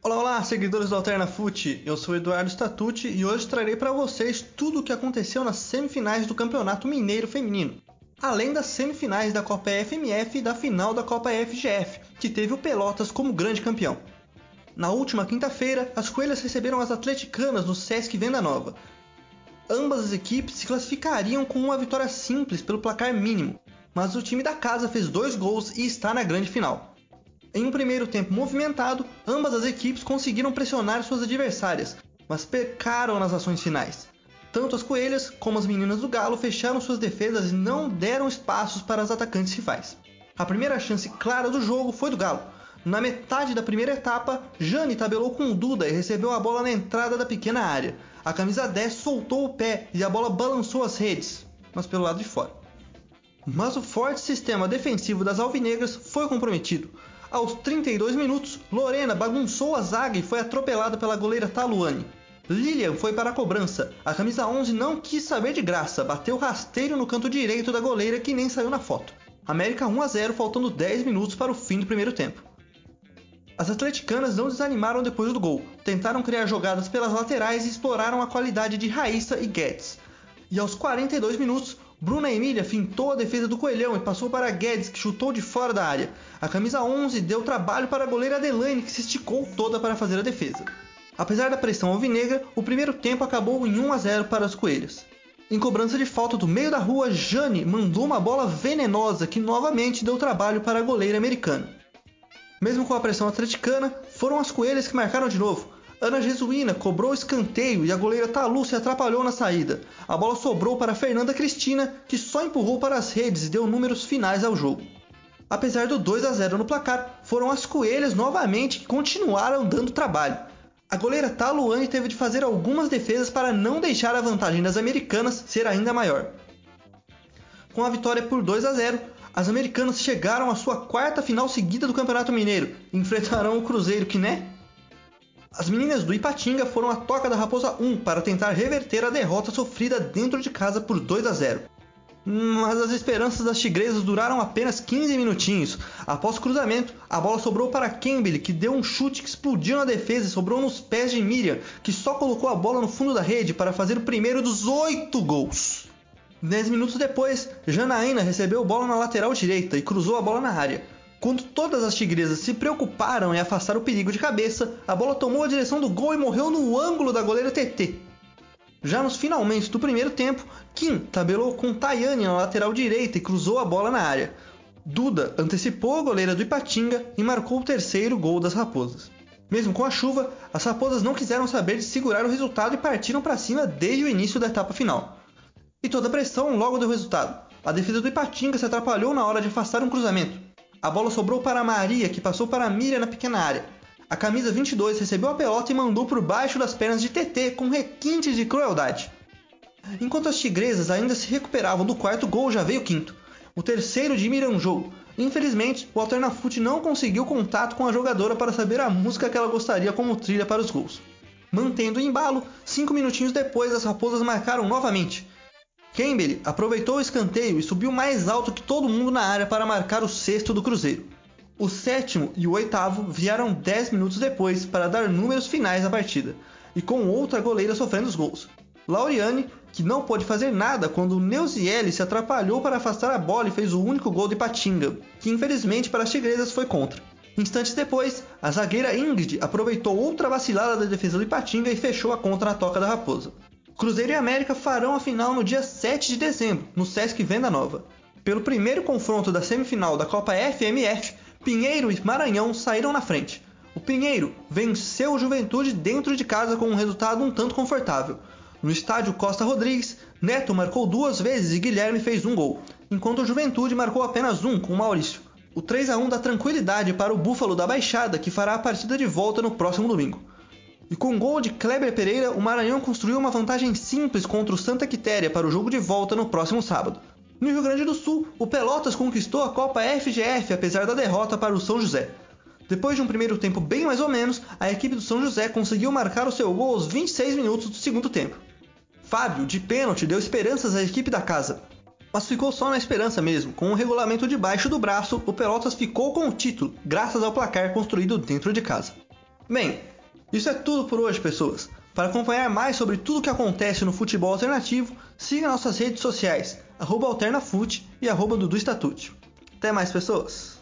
Olá, olá, seguidores do Alterna Fute. Eu sou Eduardo Statucci e hoje trarei para vocês tudo o que aconteceu nas semifinais do Campeonato Mineiro Feminino, além das semifinais da Copa FMF e da final da Copa FGF, que teve o Pelotas como grande campeão. Na última quinta-feira, as Coelhas receberam as atleticanas no Sesc Venda Nova. Ambas as equipes se classificariam com uma vitória simples pelo placar mínimo, mas o time da casa fez dois gols e está na grande final. Em um primeiro tempo movimentado, ambas as equipes conseguiram pressionar suas adversárias, mas pecaram nas ações finais. Tanto as coelhas como as meninas do Galo fecharam suas defesas e não deram espaços para as atacantes rivais. A primeira chance clara do jogo foi do Galo. Na metade da primeira etapa, Jane tabelou com Duda e recebeu a bola na entrada da pequena área. A camisa 10 soltou o pé e a bola balançou as redes, mas pelo lado de fora. Mas o forte sistema defensivo das alvinegras foi comprometido. Aos 32 minutos, Lorena bagunçou a zaga e foi atropelada pela goleira Taluane. Lilian foi para a cobrança. A camisa 11 não quis saber de graça, bateu rasteiro no canto direito da goleira que nem saiu na foto. América 1 a 0, faltando 10 minutos para o fim do primeiro tempo. As atleticanas não desanimaram depois do gol, tentaram criar jogadas pelas laterais e exploraram a qualidade de Raíssa e Guedes. E aos 42 minutos, Bruna Emília fintou a defesa do Coelhão e passou para Guedes, que chutou de fora da área. A camisa 11 deu trabalho para a goleira Adelaine, que se esticou toda para fazer a defesa. Apesar da pressão alvinegra, o primeiro tempo acabou em 1 a 0 para as coelhas. Em cobrança de falta do meio da rua, Jane mandou uma bola venenosa que novamente deu trabalho para a goleira americana. Mesmo com a pressão atleticana, foram as coelhas que marcaram de novo. Ana Jesuína cobrou o escanteio e a goleira Talu se atrapalhou na saída. A bola sobrou para Fernanda Cristina, que só empurrou para as redes e deu números finais ao jogo. Apesar do 2 a 0 no placar, foram as coelhas novamente que continuaram dando trabalho. A goleira Taluane teve de fazer algumas defesas para não deixar a vantagem das americanas ser ainda maior. Com a vitória por 2 a 0, as americanas chegaram à sua quarta final seguida do Campeonato Mineiro enfrentarão o Cruzeiro que, né? As meninas do Ipatinga foram à Toca da Raposa 1 para tentar reverter a derrota sofrida dentro de casa por 2 a 0. Mas as esperanças das tigresas duraram apenas 15 minutinhos. Após cruzamento, a bola sobrou para Campbell, que deu um chute que explodiu na defesa e sobrou nos pés de Miriam, que só colocou a bola no fundo da rede para fazer o primeiro dos oito gols. Dez minutos depois, Janaína recebeu a bola na lateral direita e cruzou a bola na área. Quando todas as tigresas se preocuparam em afastar o perigo de cabeça, a bola tomou a direção do gol e morreu no ângulo da goleira TT. Já nos finalmente do primeiro tempo, Kim tabelou com Tayane na lateral direita e cruzou a bola na área. Duda antecipou a goleira do Ipatinga e marcou o terceiro gol das Raposas. Mesmo com a chuva, as Raposas não quiseram saber de segurar o resultado e partiram para cima desde o início da etapa final. E toda a pressão logo deu resultado. A defesa do Ipatinga se atrapalhou na hora de afastar um cruzamento. A bola sobrou para Maria, que passou para Miriam na pequena área. A camisa 22 recebeu a pelota e mandou por baixo das pernas de TT com requintes de crueldade. Enquanto as tigresas ainda se recuperavam do quarto gol, já veio o quinto. O terceiro de Miranjou. Infelizmente, o Alternafute não conseguiu contato com a jogadora para saber a música que ela gostaria como trilha para os gols. Mantendo o embalo, cinco minutinhos depois as raposas marcaram novamente. Campbell aproveitou o escanteio e subiu mais alto que todo mundo na área para marcar o sexto do Cruzeiro. O sétimo e o oitavo vieram 10 minutos depois para dar números finais à partida, e com outra goleira sofrendo os gols. Lauriane, que não pôde fazer nada quando Neuziele se atrapalhou para afastar a bola e fez o único gol de Patinga, que infelizmente para as tigresas foi contra. Instantes depois, a zagueira Ingrid aproveitou outra vacilada da defesa do Ipatinga e fechou a conta na toca da Raposa. Cruzeiro e América farão a final no dia 7 de dezembro, no Sesc Venda Nova. Pelo primeiro confronto da semifinal da Copa FMF, Pinheiro e Maranhão saíram na frente. O Pinheiro venceu o Juventude dentro de casa com um resultado um tanto confortável. No estádio Costa Rodrigues, Neto marcou duas vezes e Guilherme fez um gol, enquanto o Juventude marcou apenas um com Maurício. O 3 a 1 dá tranquilidade para o Búfalo da Baixada, que fará a partida de volta no próximo domingo. E com gol de Kleber Pereira, o Maranhão construiu uma vantagem simples contra o Santa Quitéria para o jogo de volta no próximo sábado. No Rio Grande do Sul, o Pelotas conquistou a Copa FGF apesar da derrota para o São José. Depois de um primeiro tempo bem mais ou menos, a equipe do São José conseguiu marcar o seu gol aos 26 minutos do segundo tempo. Fábio, de pênalti, deu esperanças à equipe da casa. Mas ficou só na esperança mesmo, com o regulamento debaixo do braço, o Pelotas ficou com o título, graças ao placar construído dentro de casa. Bem, isso é tudo por hoje, pessoas. Para acompanhar mais sobre tudo o que acontece no futebol alternativo, siga nossas redes sociais, arroba alternafute e arroba Dudu Até mais, pessoas!